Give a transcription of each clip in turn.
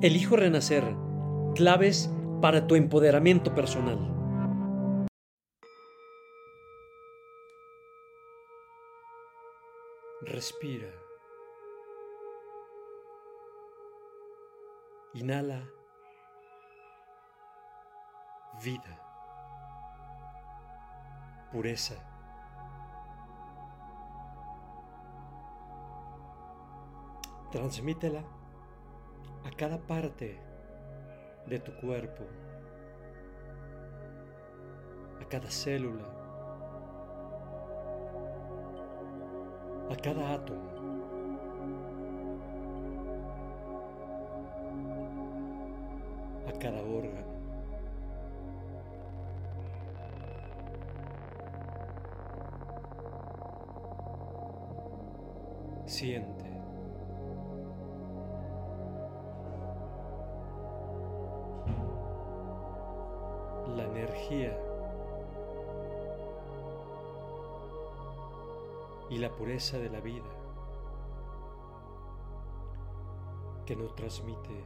Elijo renacer. Claves para tu empoderamiento personal. Respira. Inhala. Vida. Pureza. Transmítela a cada parte de tu cuerpo, a cada célula, a cada átomo. a cada órgano. Siente. Energía y la pureza de la vida que nos transmite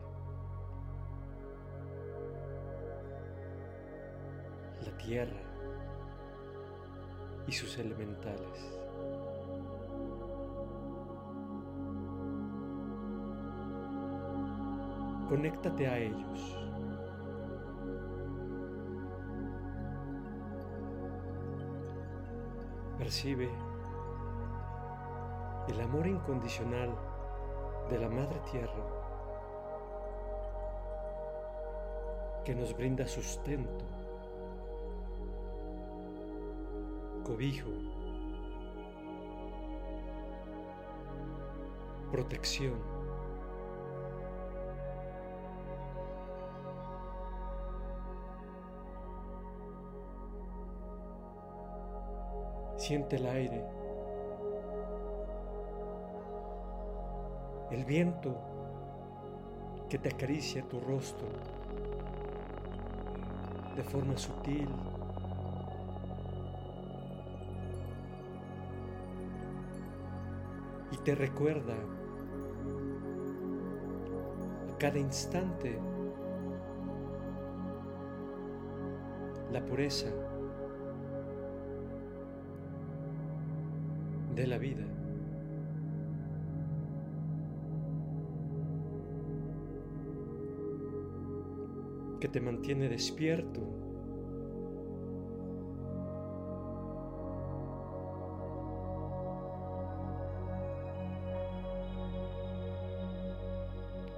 la tierra y sus elementales. Conéctate a ellos. Percibe el amor incondicional de la Madre Tierra que nos brinda sustento, cobijo, protección. Siente el aire, el viento que te acaricia tu rostro de forma sutil. Y te recuerda a cada instante la pureza de la vida. que te mantiene despierto.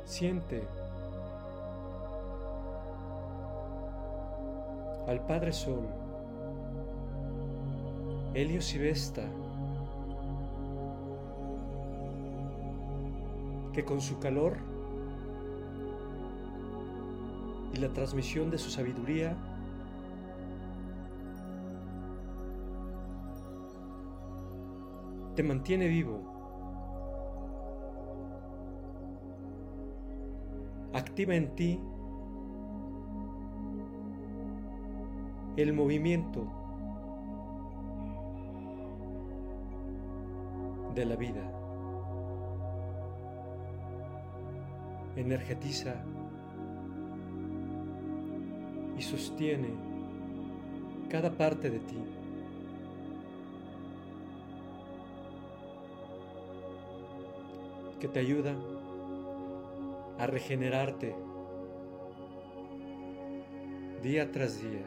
Siente al Padre Sol, Helios y Vesta, que con su calor y la transmisión de su sabiduría te mantiene vivo. Activa en ti el movimiento de la vida. Energetiza y sostiene cada parte de ti. que te ayuda a regenerarte día tras día.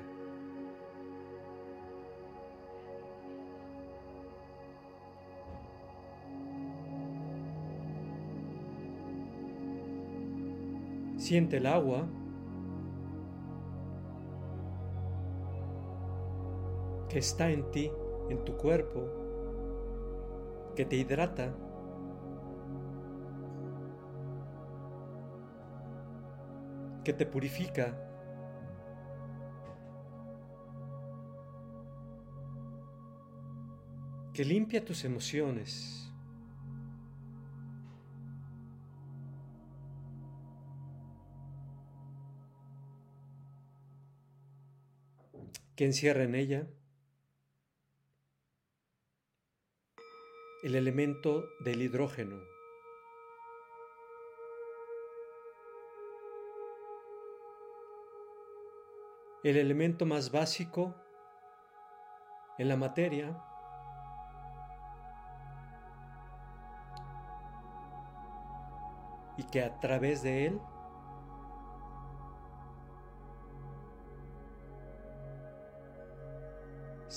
Siente el agua que está en ti, en tu cuerpo, que te hidrata. que te purifica. que limpia tus emociones. que encierra en ella el elemento del hidrógeno. El elemento más básico en la materia y que a través de él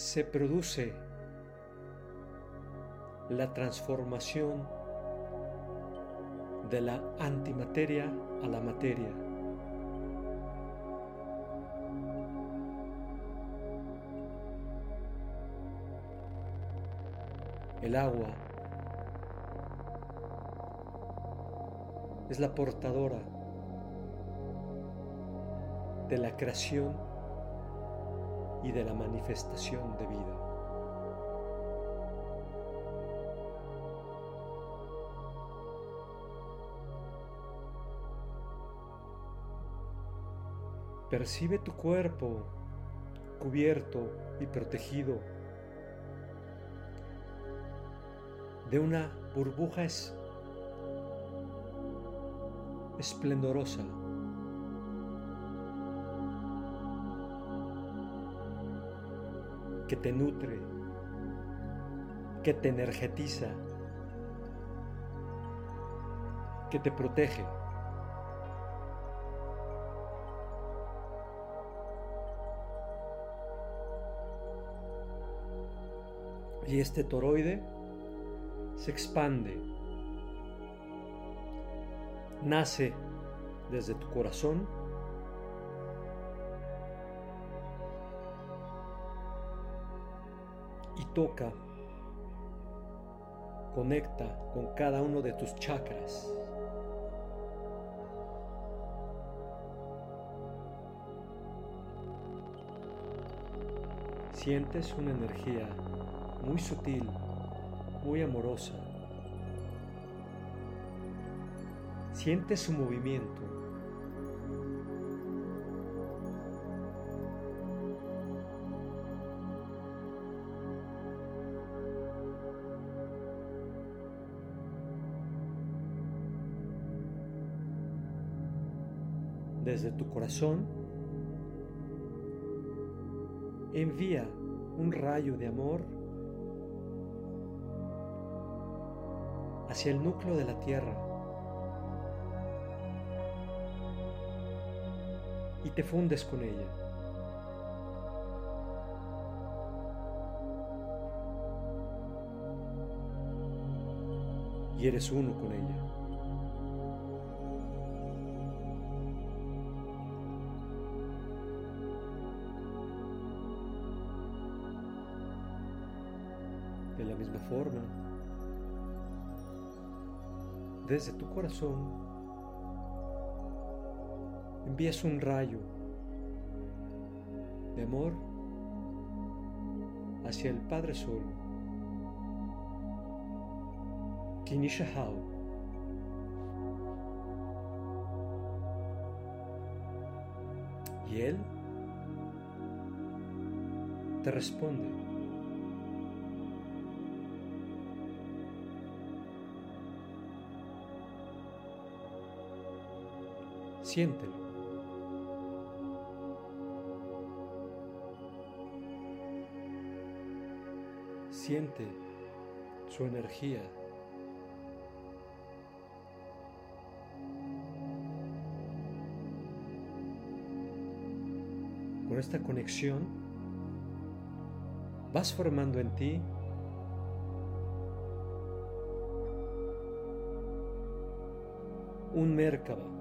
se produce la transformación de la antimateria a la materia. El agua es la portadora de la creación y de la manifestación de vida. Percibe tu cuerpo cubierto y protegido de una burbuja esplendorosa. Que te nutre, que te energetiza, que te protege. Y este toroide se expande nace desde tu corazón toca, conecta con cada uno de tus chakras. Sientes una energía muy sutil, muy amorosa Siente su movimiento. Desde tu corazón, envía un rayo de amor hacia el núcleo de la Tierra. y te fundes con ella. Y eres uno con ella. La misma forma, desde tu corazón envías un rayo de amor hacia el Padre Sol, Kinishahao. Y Él te responde. Siéntelo. Siente su energía. Con esta conexión vas formando en ti un Merkaba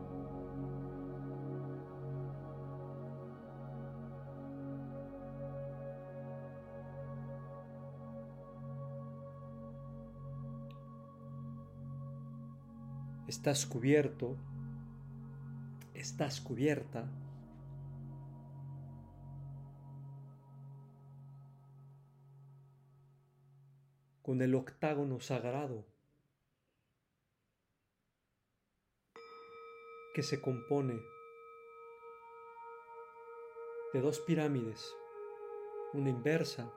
estás cubierto, estás cubierta con el octágono sagrado que se compone de dos pirámides, una inversa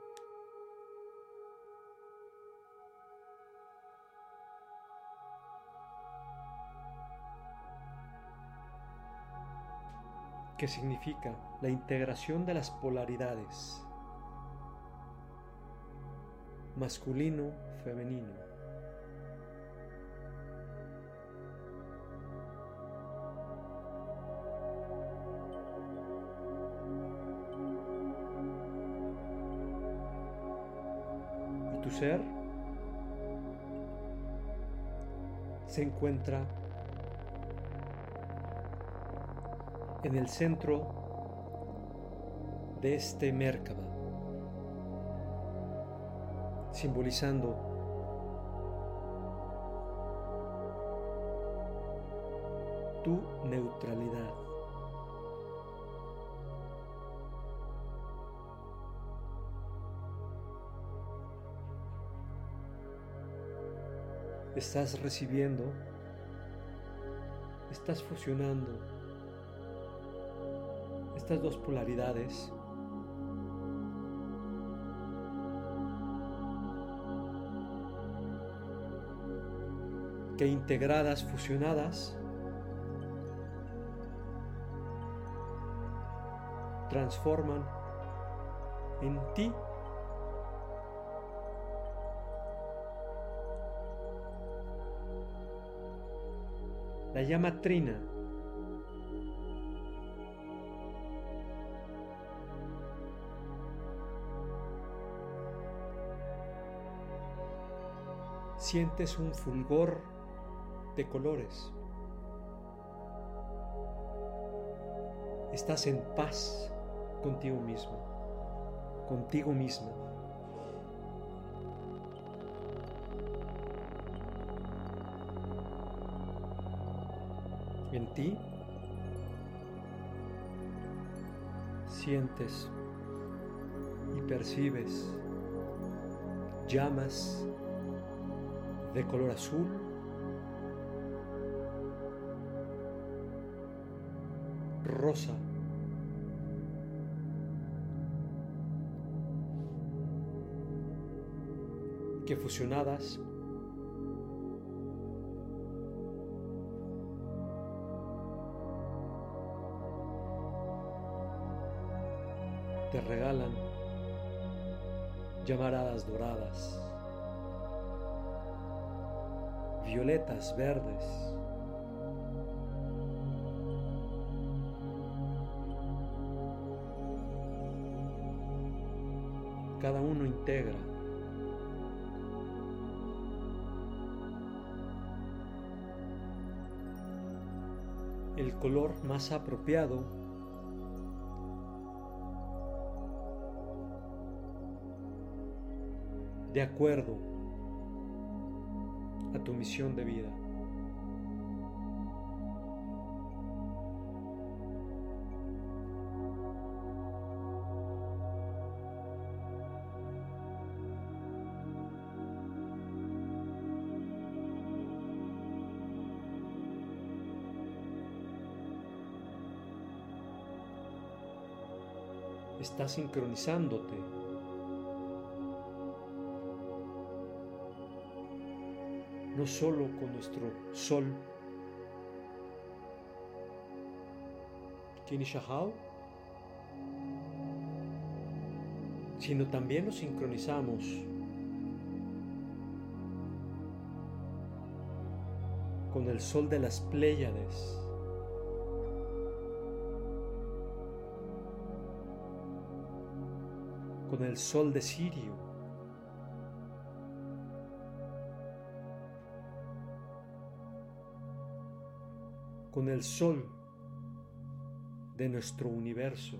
que significa la integración de las polaridades, masculino, femenino. Y tu ser se encuentra en el centro de este Merkaba, simbolizando tu neutralidad. Estás recibiendo, estás fusionando estas dos polaridades. Que integradas, fusionadas, transforman en ti. La llama trina sientes un fulgor de colores. Estás en paz contigo mismo, contigo misma. En ti sientes y percibes llamas de color azul, rosa, que fusionadas. Te regalan llamaradas doradas. Violetas verdes. Cada uno integra. el color más apropiado de acuerdo tu misión de vida. Estás sincronizándote no solo con nuestro sol, sino también nos sincronizamos con el sol de las Pléyades. con el sol de Sirio. Con el sol de nuestro universo.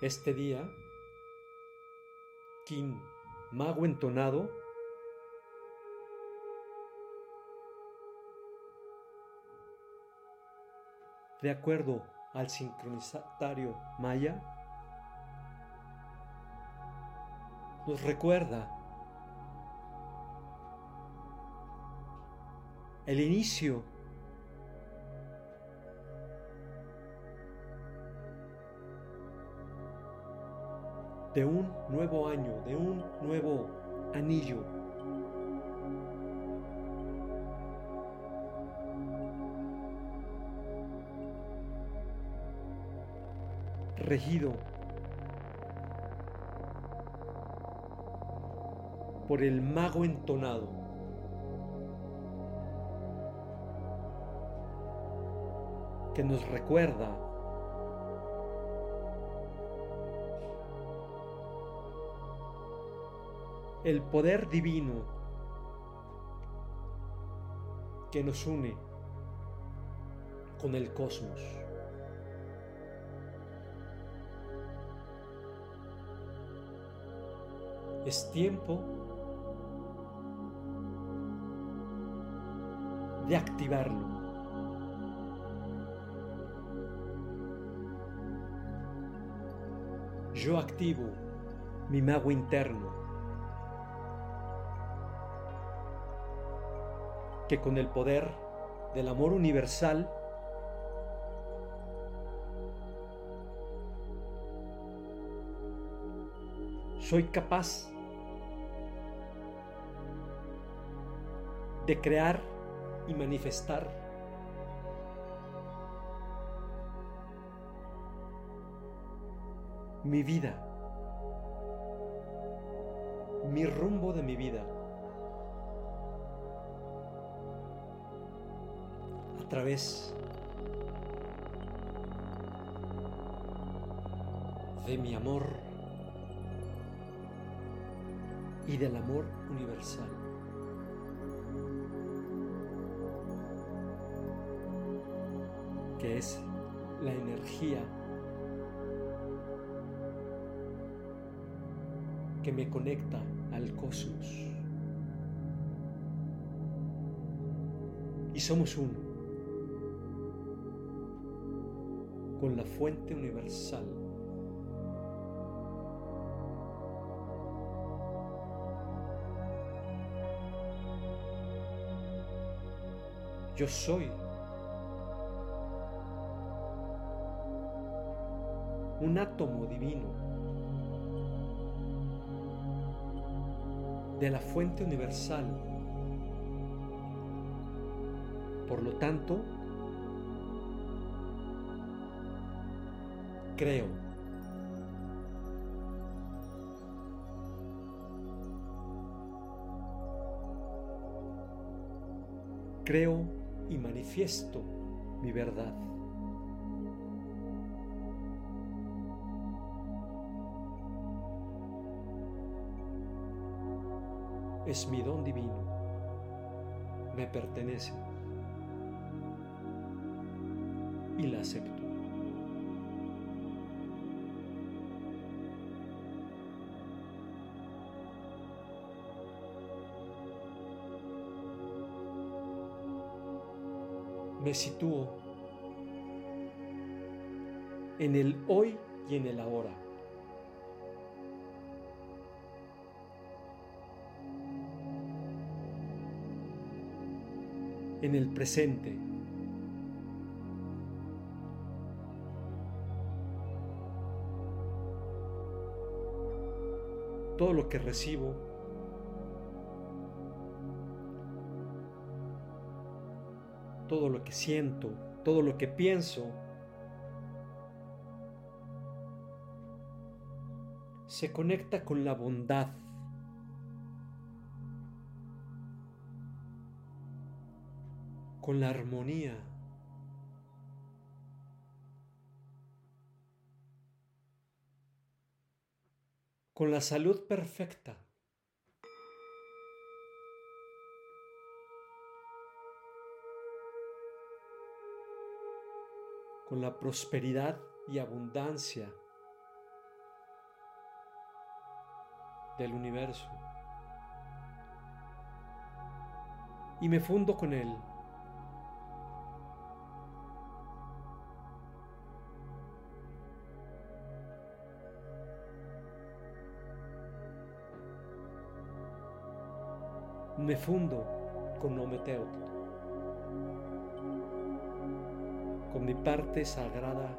Este día, Kim, mago entonado, de acuerdo al sincronizatario maya, nos recuerda el inicio de un nuevo año, de un nuevo anillo. Regido por el mago entonado. que nos recuerda el poder divino que nos une con el cosmos. Es tiempo de activarlo. Yo activo mi mago interno, que con el poder del amor universal soy capaz de crear y manifestar. Mi vida, mi rumbo de mi vida, a través de mi amor y del amor universal. Que es la energía que me conecta al cosmos. Y somos uno con la fuente universal. Yo soy un átomo divino de la fuente universal. Por lo tanto, creo. Creo y manifiesto mi verdad. Es mi don divino, me pertenece y la acepto. Me sitúo en el hoy y en el ahora. En el presente. Todo lo que recibo todo lo que siento, todo lo que pienso, se conecta con la bondad con la armonía. con la salud perfecta. con la prosperidad y abundancia del universo. Y me fundo con él. me fundo con Ometeotl, con mi parte sagrada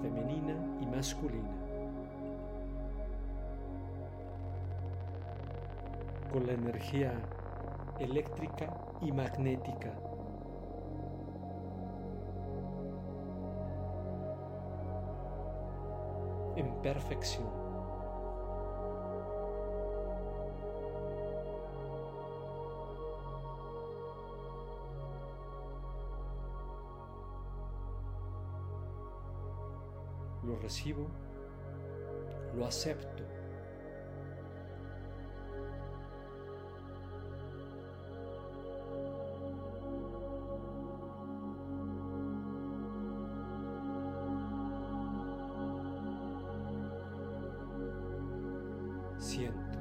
femenina y masculina, con la energía eléctrica y magnética. En perfección. Recibo, lo acepto. Siento.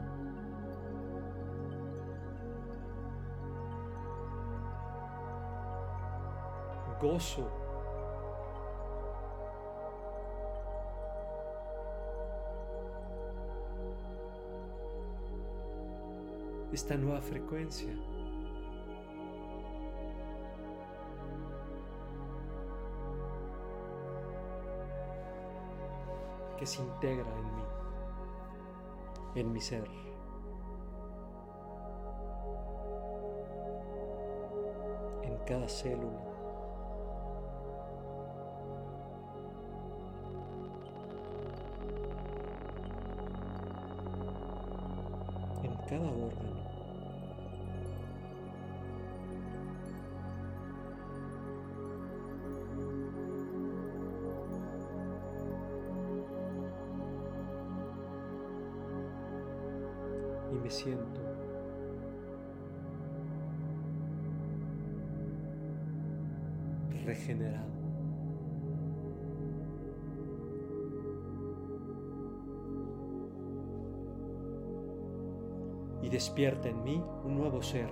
Gozo esta nueva frecuencia. que se integra en mí, en mi ser. En cada célula. Cada órgano. y me siento regenerado. Despierta en mí un nuevo ser,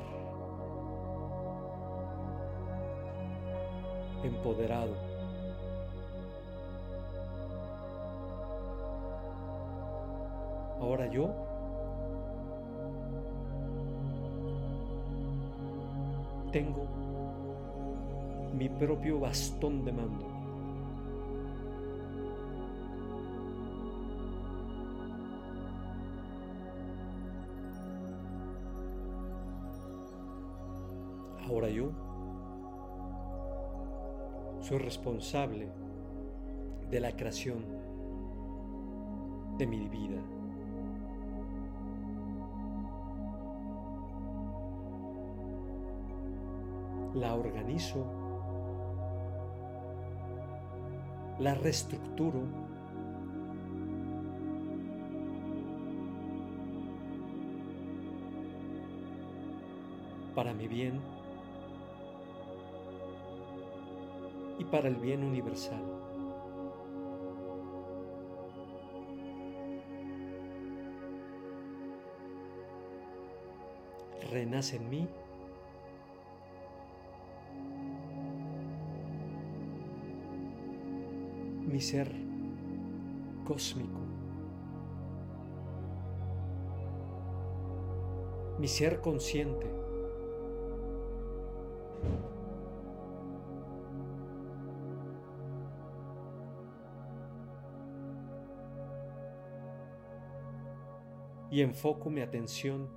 empoderado. Ahora yo tengo mi propio bastón de mando. Ahora yo soy responsable de la creación de mi vida. la organizo, la reestructuro, para mi bien y para el bien universal. Renace en mí mi ser cósmico, mi ser consciente. Y enfoco mi atención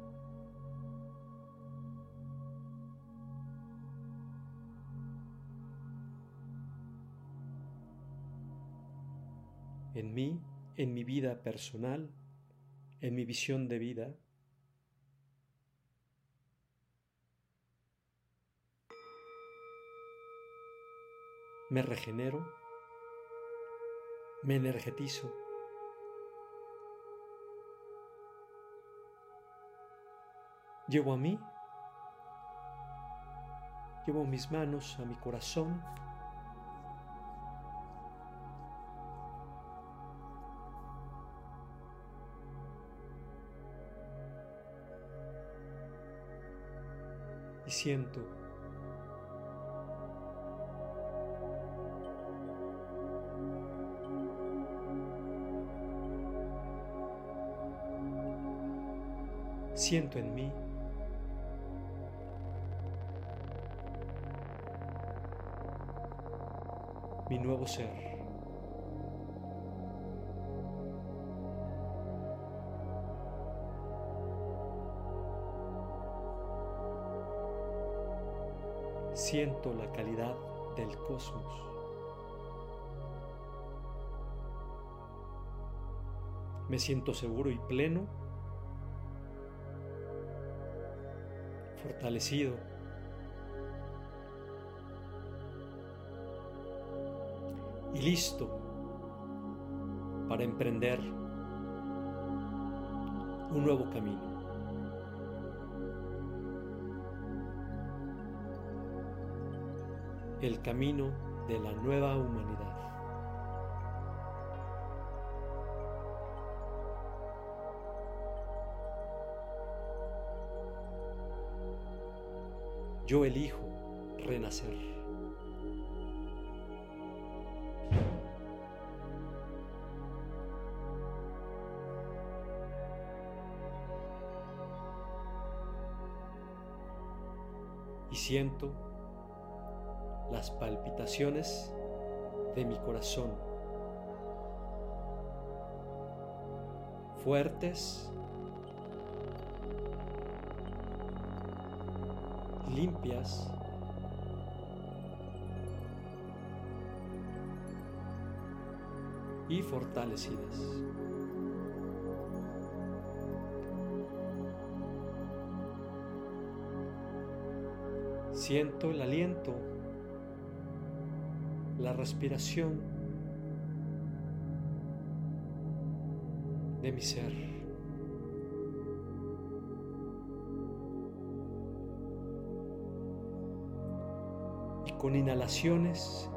en mí, en mi vida personal, en mi visión de vida. Me regenero, me energetizo. Llevo a mí, llevo mis manos a mi corazón. Y siento siento en mí mi nuevo ser. Siento la calidad del cosmos. Me siento seguro y pleno, fortalecido. Y listo para emprender un nuevo camino. el camino de la nueva humanidad. Yo elijo renacer. Siento las palpitaciones de mi corazón, fuertes, limpias, y fortalecidas. Siento el aliento la respiración de mi ser. Y con inhalaciones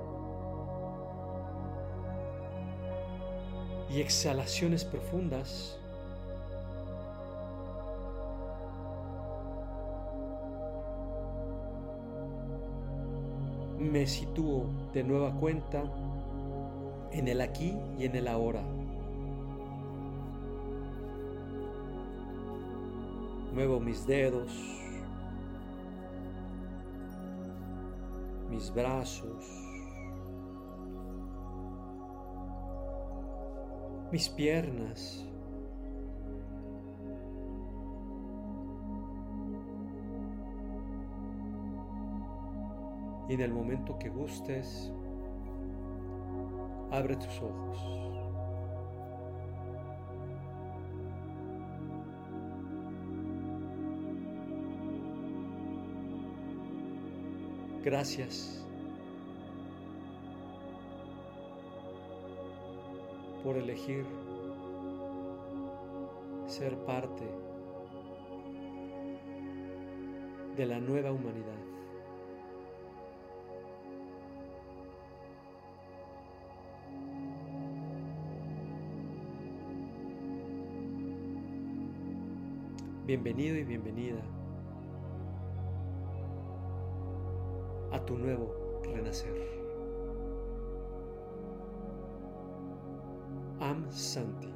y exhalaciones profundas, sitúo de nueva cuenta en el aquí y en el ahora. Muevo mis dedos, mis brazos, mis piernas. Y en el momento que gustes, abre tus ojos. Gracias por elegir ser parte de la nueva humanidad. Bienvenido y bienvenida a tu nuevo renacer. Am Santi.